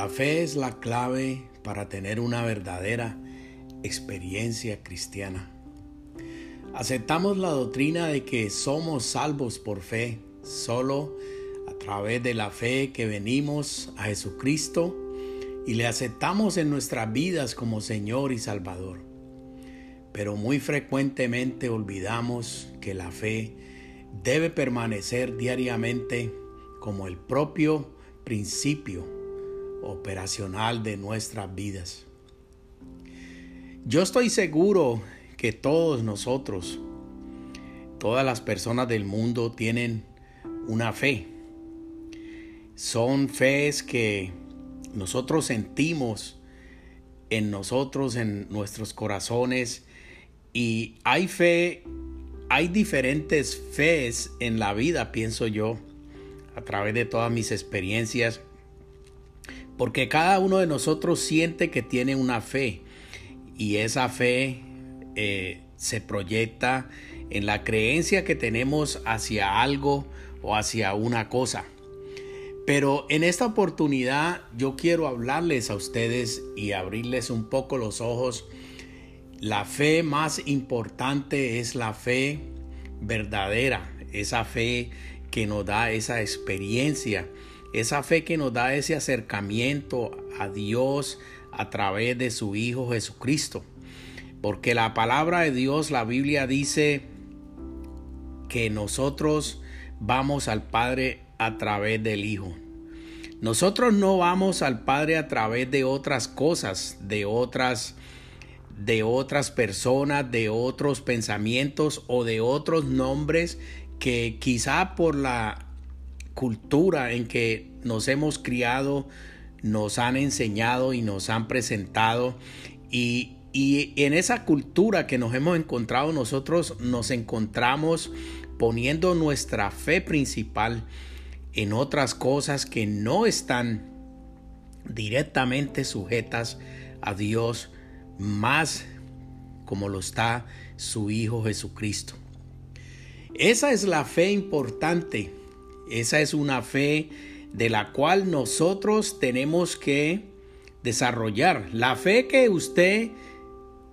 La fe es la clave para tener una verdadera experiencia cristiana. Aceptamos la doctrina de que somos salvos por fe, solo a través de la fe que venimos a Jesucristo y le aceptamos en nuestras vidas como Señor y Salvador. Pero muy frecuentemente olvidamos que la fe debe permanecer diariamente como el propio principio operacional de nuestras vidas. Yo estoy seguro que todos nosotros, todas las personas del mundo tienen una fe. Son fees que nosotros sentimos en nosotros, en nuestros corazones. Y hay fe, hay diferentes fees en la vida, pienso yo, a través de todas mis experiencias porque cada uno de nosotros siente que tiene una fe y esa fe eh, se proyecta en la creencia que tenemos hacia algo o hacia una cosa. Pero en esta oportunidad yo quiero hablarles a ustedes y abrirles un poco los ojos. La fe más importante es la fe verdadera, esa fe que nos da esa experiencia esa fe que nos da ese acercamiento a Dios a través de su Hijo Jesucristo. Porque la palabra de Dios, la Biblia dice que nosotros vamos al Padre a través del Hijo. Nosotros no vamos al Padre a través de otras cosas, de otras de otras personas, de otros pensamientos o de otros nombres que quizá por la cultura en que nos hemos criado, nos han enseñado y nos han presentado y, y en esa cultura que nos hemos encontrado nosotros nos encontramos poniendo nuestra fe principal en otras cosas que no están directamente sujetas a Dios más como lo está su Hijo Jesucristo. Esa es la fe importante esa es una fe de la cual nosotros tenemos que desarrollar. La fe que usted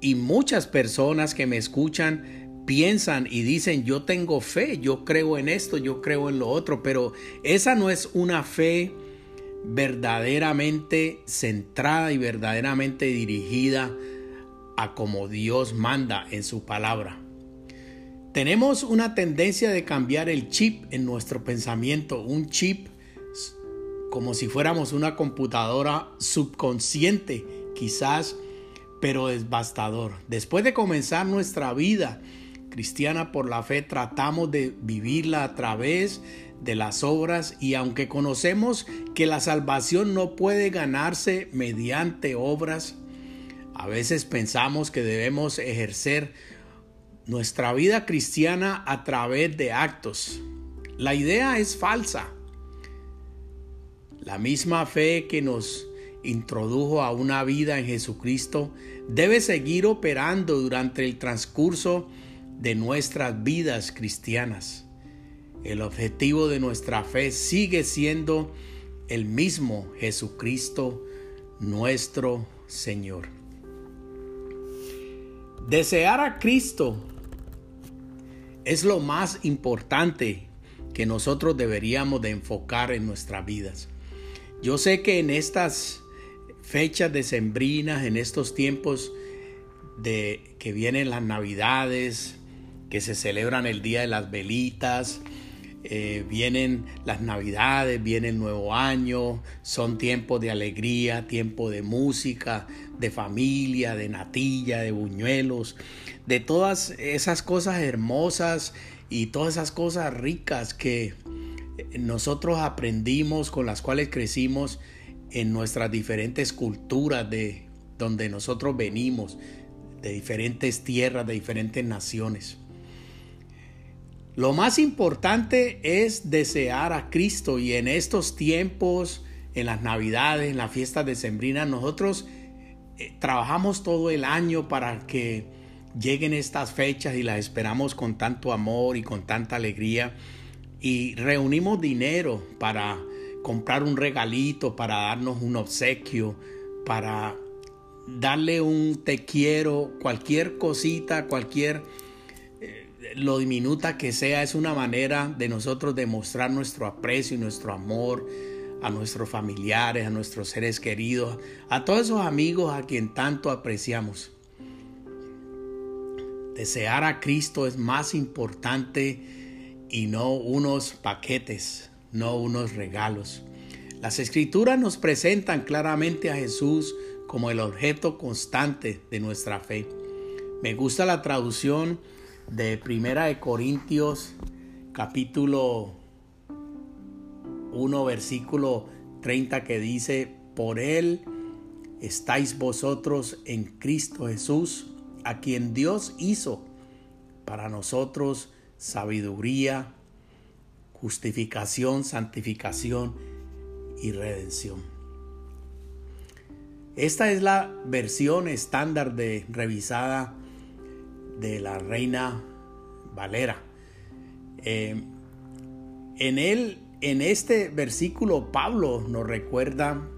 y muchas personas que me escuchan piensan y dicen yo tengo fe, yo creo en esto, yo creo en lo otro, pero esa no es una fe verdaderamente centrada y verdaderamente dirigida a como Dios manda en su palabra. Tenemos una tendencia de cambiar el chip en nuestro pensamiento, un chip como si fuéramos una computadora subconsciente, quizás, pero devastador. Después de comenzar nuestra vida cristiana por la fe, tratamos de vivirla a través de las obras y aunque conocemos que la salvación no puede ganarse mediante obras, a veces pensamos que debemos ejercer nuestra vida cristiana a través de actos. La idea es falsa. La misma fe que nos introdujo a una vida en Jesucristo debe seguir operando durante el transcurso de nuestras vidas cristianas. El objetivo de nuestra fe sigue siendo el mismo Jesucristo nuestro Señor. Desear a Cristo es lo más importante que nosotros deberíamos de enfocar en nuestras vidas. Yo sé que en estas fechas decembrinas, en estos tiempos de que vienen las navidades, que se celebran el día de las velitas, eh, vienen las navidades, viene el nuevo año, son tiempos de alegría, tiempo de música, de familia, de natilla, de buñuelos, de todas esas cosas hermosas y todas esas cosas ricas que nosotros aprendimos, con las cuales crecimos en nuestras diferentes culturas de donde nosotros venimos, de diferentes tierras, de diferentes naciones. Lo más importante es desear a Cristo y en estos tiempos, en las navidades, en las fiestas decembrinas, nosotros eh, trabajamos todo el año para que lleguen estas fechas y las esperamos con tanto amor y con tanta alegría. Y reunimos dinero para comprar un regalito, para darnos un obsequio, para darle un te quiero, cualquier cosita, cualquier lo diminuta que sea, es una manera de nosotros demostrar nuestro aprecio y nuestro amor a nuestros familiares, a nuestros seres queridos, a todos esos amigos a quien tanto apreciamos. Desear a Cristo es más importante y no unos paquetes, no unos regalos. Las escrituras nos presentan claramente a Jesús como el objeto constante de nuestra fe. Me gusta la traducción de Primera de Corintios capítulo 1 versículo 30 que dice, por él estáis vosotros en Cristo Jesús, a quien Dios hizo para nosotros sabiduría, justificación, santificación y redención. Esta es la versión estándar de revisada de la reina Valera. Eh, en en este versículo, Pablo nos recuerda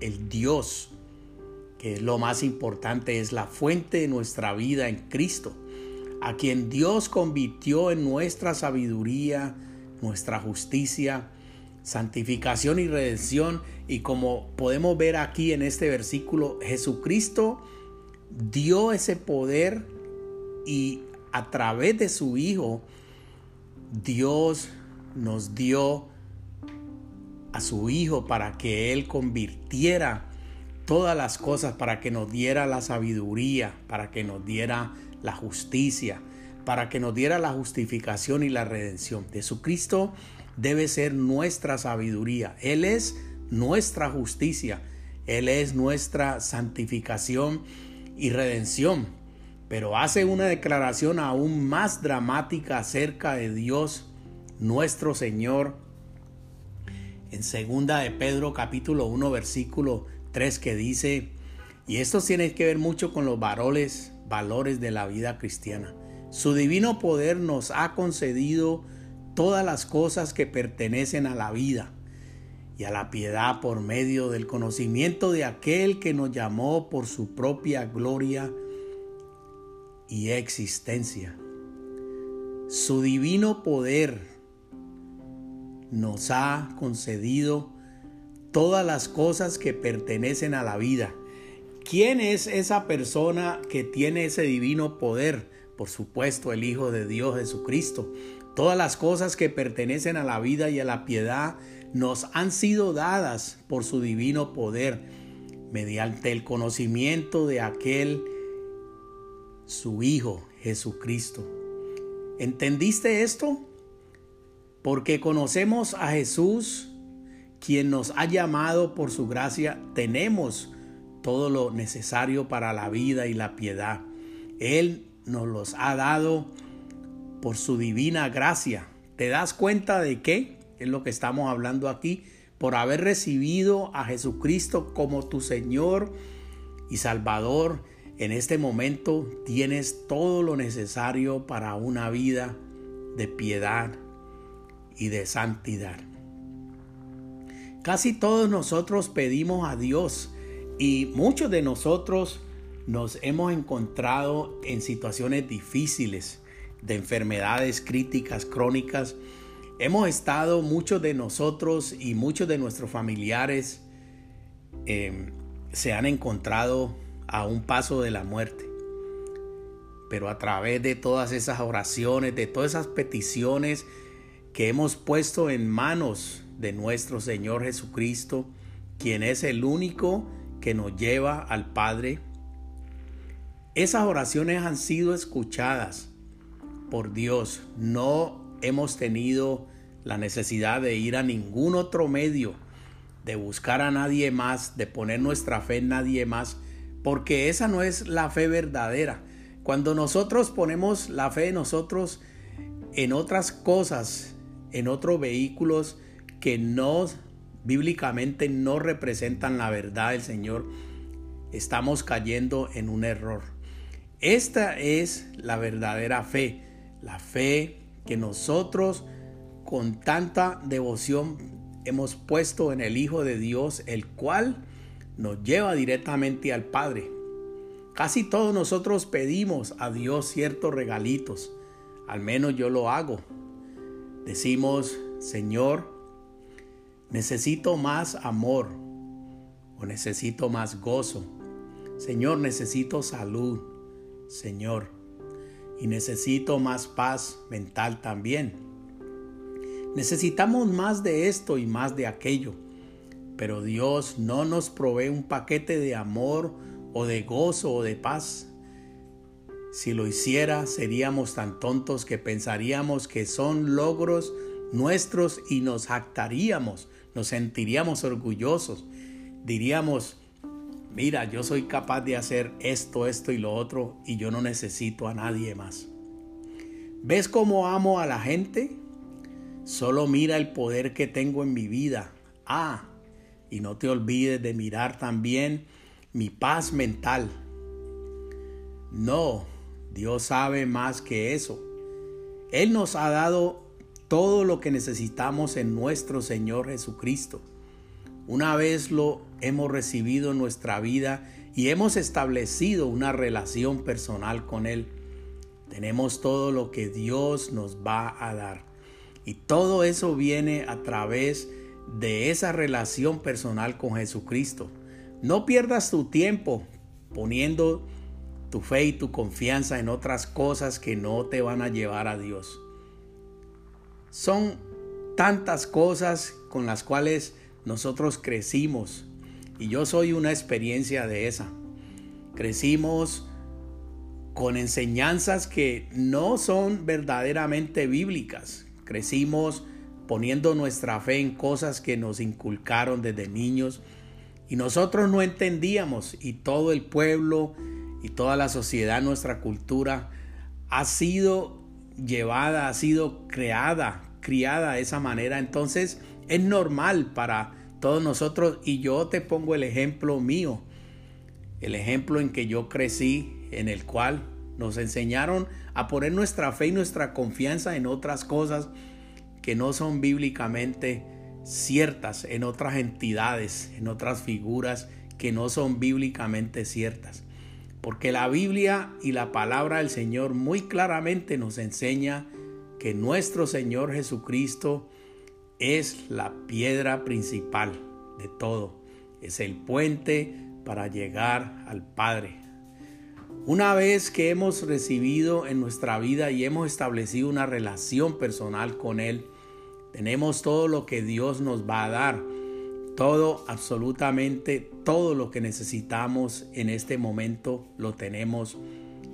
el Dios, que es lo más importante, es la fuente de nuestra vida en Cristo, a quien Dios convirtió en nuestra sabiduría, nuestra justicia, santificación y redención. Y como podemos ver aquí en este versículo, Jesucristo dio ese poder y a través de su Hijo, Dios nos dio a su Hijo para que Él convirtiera todas las cosas, para que nos diera la sabiduría, para que nos diera la justicia, para que nos diera la justificación y la redención. Jesucristo debe ser nuestra sabiduría. Él es nuestra justicia. Él es nuestra santificación y redención pero hace una declaración aún más dramática acerca de Dios nuestro Señor en segunda de Pedro capítulo 1 versículo 3 que dice, y esto tiene que ver mucho con los valores, valores de la vida cristiana. Su divino poder nos ha concedido todas las cosas que pertenecen a la vida y a la piedad por medio del conocimiento de aquel que nos llamó por su propia gloria y existencia. Su divino poder nos ha concedido todas las cosas que pertenecen a la vida. ¿Quién es esa persona que tiene ese divino poder? Por supuesto, el Hijo de Dios Jesucristo. Todas las cosas que pertenecen a la vida y a la piedad nos han sido dadas por su divino poder mediante el conocimiento de aquel su Hijo Jesucristo. ¿Entendiste esto? Porque conocemos a Jesús, quien nos ha llamado por su gracia, tenemos todo lo necesario para la vida y la piedad. Él nos los ha dado por su divina gracia. ¿Te das cuenta de qué? Es lo que estamos hablando aquí. Por haber recibido a Jesucristo como tu Señor y Salvador en este momento tienes todo lo necesario para una vida de piedad y de santidad. Casi todos nosotros pedimos a Dios y muchos de nosotros nos hemos encontrado en situaciones difíciles, de enfermedades críticas, crónicas. Hemos estado, muchos de nosotros y muchos de nuestros familiares eh, se han encontrado a un paso de la muerte. Pero a través de todas esas oraciones, de todas esas peticiones, que hemos puesto en manos de nuestro Señor Jesucristo, quien es el único que nos lleva al Padre. Esas oraciones han sido escuchadas por Dios. No hemos tenido la necesidad de ir a ningún otro medio, de buscar a nadie más, de poner nuestra fe en nadie más, porque esa no es la fe verdadera. Cuando nosotros ponemos la fe de nosotros en otras cosas, en otros vehículos que no bíblicamente no representan la verdad del Señor, estamos cayendo en un error. Esta es la verdadera fe, la fe que nosotros con tanta devoción hemos puesto en el Hijo de Dios, el cual nos lleva directamente al Padre. Casi todos nosotros pedimos a Dios ciertos regalitos, al menos yo lo hago. Decimos, Señor, necesito más amor o necesito más gozo. Señor, necesito salud, Señor, y necesito más paz mental también. Necesitamos más de esto y más de aquello, pero Dios no nos provee un paquete de amor o de gozo o de paz. Si lo hiciera, seríamos tan tontos que pensaríamos que son logros nuestros y nos jactaríamos, nos sentiríamos orgullosos. Diríamos, mira, yo soy capaz de hacer esto, esto y lo otro y yo no necesito a nadie más. ¿Ves cómo amo a la gente? Solo mira el poder que tengo en mi vida. Ah, y no te olvides de mirar también mi paz mental. No, Dios sabe más que eso. Él nos ha dado todo lo que necesitamos en nuestro Señor Jesucristo. Una vez lo hemos recibido en nuestra vida y hemos establecido una relación personal con Él, tenemos todo lo que Dios nos va a dar. Y todo eso viene a través de esa relación personal con Jesucristo. No pierdas tu tiempo poniendo tu fe y tu confianza en otras cosas que no te van a llevar a Dios. Son tantas cosas con las cuales nosotros crecimos y yo soy una experiencia de esa. Crecimos con enseñanzas que no son verdaderamente bíblicas. Crecimos poniendo nuestra fe en cosas que nos inculcaron desde niños y nosotros no entendíamos y todo el pueblo y toda la sociedad, nuestra cultura ha sido llevada, ha sido creada, criada de esa manera. Entonces es normal para todos nosotros y yo te pongo el ejemplo mío, el ejemplo en que yo crecí, en el cual nos enseñaron a poner nuestra fe y nuestra confianza en otras cosas que no son bíblicamente ciertas, en otras entidades, en otras figuras que no son bíblicamente ciertas. Porque la Biblia y la palabra del Señor muy claramente nos enseña que nuestro Señor Jesucristo es la piedra principal de todo. Es el puente para llegar al Padre. Una vez que hemos recibido en nuestra vida y hemos establecido una relación personal con Él, tenemos todo lo que Dios nos va a dar. Todo, absolutamente todo lo que necesitamos en este momento lo tenemos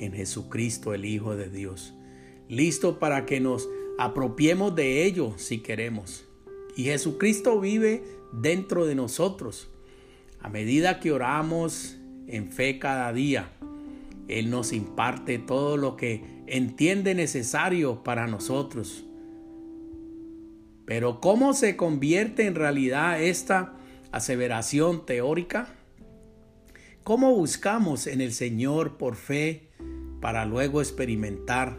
en Jesucristo, el Hijo de Dios. Listo para que nos apropiemos de ello si queremos. Y Jesucristo vive dentro de nosotros. A medida que oramos en fe cada día, él nos imparte todo lo que entiende necesario para nosotros. Pero ¿cómo se convierte en realidad esta aseveración teórica? ¿Cómo buscamos en el Señor por fe para luego experimentar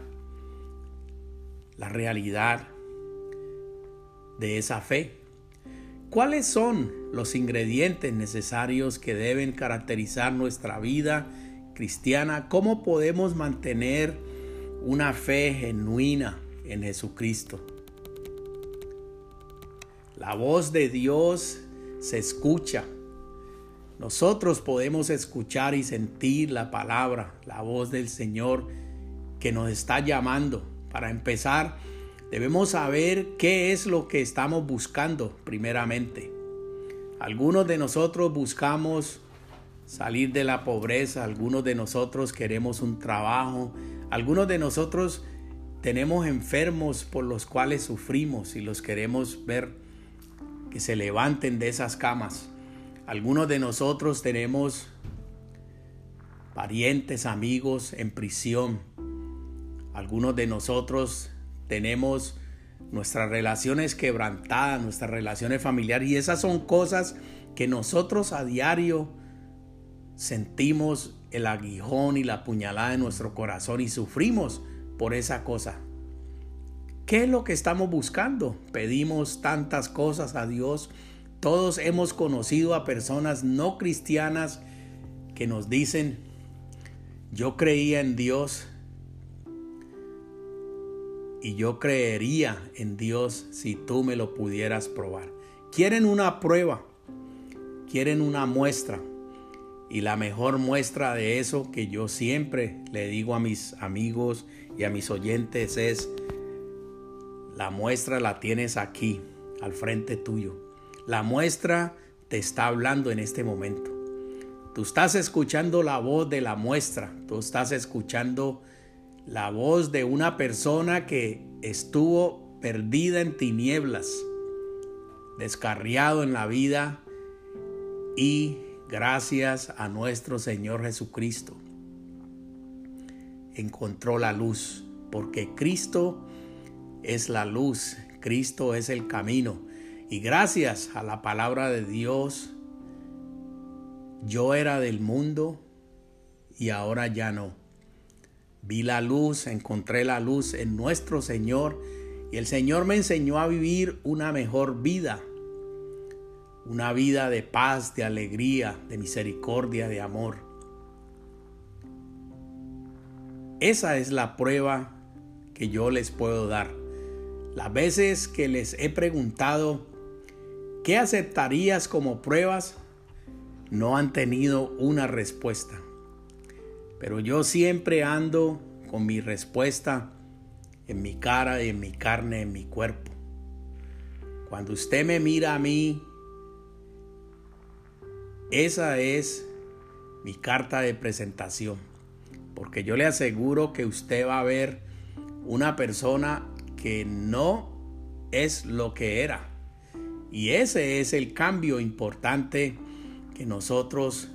la realidad de esa fe? ¿Cuáles son los ingredientes necesarios que deben caracterizar nuestra vida cristiana, ¿cómo podemos mantener una fe genuina en Jesucristo? La voz de Dios se escucha. Nosotros podemos escuchar y sentir la palabra, la voz del Señor que nos está llamando. Para empezar, Debemos saber qué es lo que estamos buscando primeramente. Algunos de nosotros buscamos salir de la pobreza, algunos de nosotros queremos un trabajo, algunos de nosotros tenemos enfermos por los cuales sufrimos y los queremos ver que se levanten de esas camas. Algunos de nosotros tenemos parientes, amigos en prisión. Algunos de nosotros tenemos nuestras relaciones quebrantadas, nuestras relaciones familiares y esas son cosas que nosotros a diario sentimos el aguijón y la puñalada en nuestro corazón y sufrimos por esa cosa. ¿Qué es lo que estamos buscando? Pedimos tantas cosas a Dios. Todos hemos conocido a personas no cristianas que nos dicen, yo creía en Dios y yo creería en Dios si tú me lo pudieras probar. Quieren una prueba, quieren una muestra. Y la mejor muestra de eso que yo siempre le digo a mis amigos y a mis oyentes es, la muestra la tienes aquí, al frente tuyo. La muestra te está hablando en este momento. Tú estás escuchando la voz de la muestra, tú estás escuchando la voz de una persona que estuvo perdida en tinieblas, descarriado en la vida y gracias a nuestro Señor Jesucristo, encontró la luz, porque Cristo es la luz, Cristo es el camino. Y gracias a la palabra de Dios, yo era del mundo y ahora ya no. Vi la luz, encontré la luz en nuestro Señor y el Señor me enseñó a vivir una mejor vida una vida de paz, de alegría, de misericordia, de amor. Esa es la prueba que yo les puedo dar. Las veces que les he preguntado, ¿qué aceptarías como pruebas? No han tenido una respuesta. Pero yo siempre ando con mi respuesta en mi cara, en mi carne, en mi cuerpo. Cuando usted me mira a mí esa es mi carta de presentación, porque yo le aseguro que usted va a ver una persona que no es lo que era. Y ese es el cambio importante que nosotros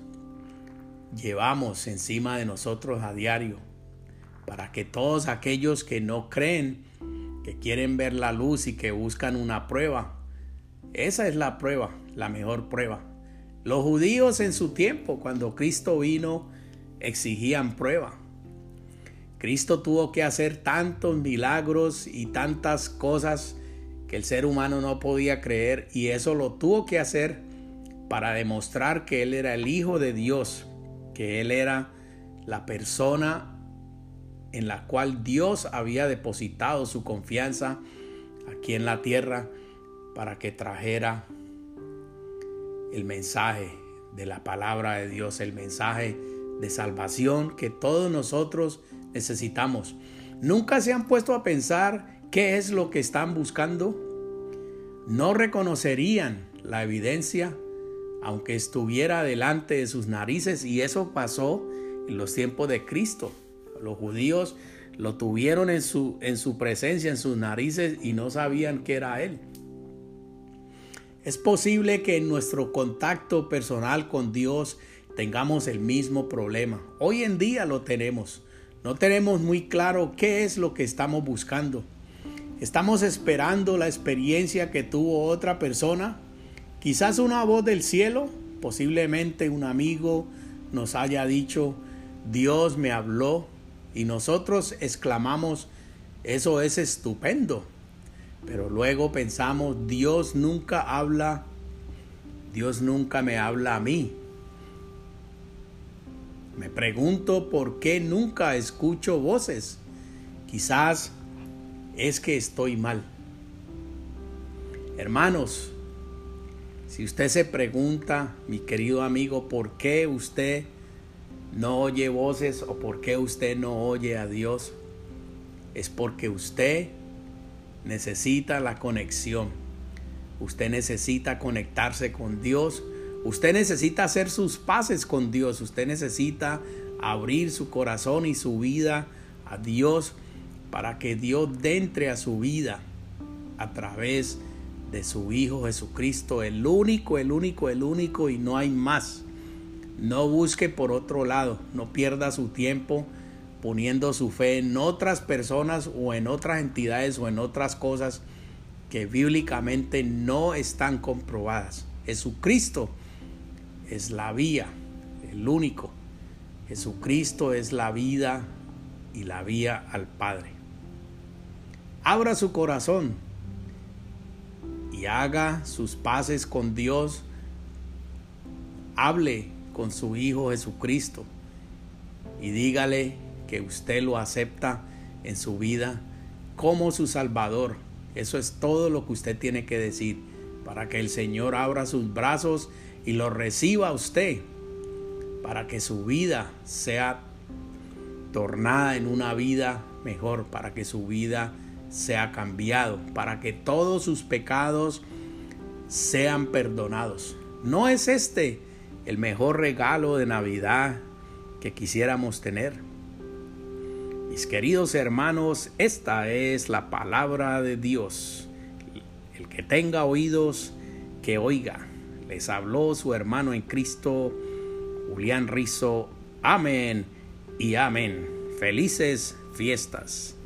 llevamos encima de nosotros a diario, para que todos aquellos que no creen, que quieren ver la luz y que buscan una prueba, esa es la prueba, la mejor prueba los judíos en su tiempo, cuando Cristo vino, exigían prueba. Cristo tuvo que hacer tantos milagros y tantas cosas que el ser humano no podía creer y eso lo tuvo que hacer para demostrar que Él era el Hijo de Dios, que Él era la persona en la cual Dios había depositado su confianza aquí en la tierra para que trajera el mensaje de la palabra de Dios, el mensaje de salvación que todos nosotros necesitamos. ¿Nunca se han puesto a pensar qué es lo que están buscando? No reconocerían la evidencia aunque estuviera delante de sus narices y eso pasó en los tiempos de Cristo. Los judíos lo tuvieron en su, en su presencia, en sus narices y no sabían que era Él. Es posible que en nuestro contacto personal con Dios tengamos el mismo problema. Hoy en día lo tenemos. No tenemos muy claro qué es lo que estamos buscando. Estamos esperando la experiencia que tuvo otra persona. Quizás una voz del cielo, posiblemente un amigo nos haya dicho, Dios me habló y nosotros exclamamos, eso es estupendo. Pero luego pensamos, Dios nunca habla, Dios nunca me habla a mí. Me pregunto por qué nunca escucho voces. Quizás es que estoy mal. Hermanos, si usted se pregunta, mi querido amigo, por qué usted no oye voces o por qué usted no oye a Dios, es porque usted necesita la conexión. Usted necesita conectarse con Dios. Usted necesita hacer sus paces con Dios. Usted necesita abrir su corazón y su vida a Dios para que Dios entre a su vida a través de su Hijo Jesucristo, el único, el único, el único y no hay más. No busque por otro lado, no pierda su tiempo poniendo su fe en otras personas o en otras entidades o en otras cosas que bíblicamente no están comprobadas. Jesucristo es la vía, el único. Jesucristo es la vida y la vía al Padre. Abra su corazón y haga sus paces con Dios. Hable con su Hijo Jesucristo y dígale que usted lo acepta en su vida como su Salvador. Eso es todo lo que usted tiene que decir para que el Señor abra sus brazos y lo reciba usted, para que su vida sea tornada en una vida mejor, para que su vida sea cambiado, para que todos sus pecados sean perdonados. ¿No es este el mejor regalo de Navidad que quisiéramos tener? Mis queridos hermanos, esta es la palabra de Dios. El que tenga oídos, que oiga. Les habló su hermano en Cristo, Julián Rizo. Amén y amén. Felices fiestas.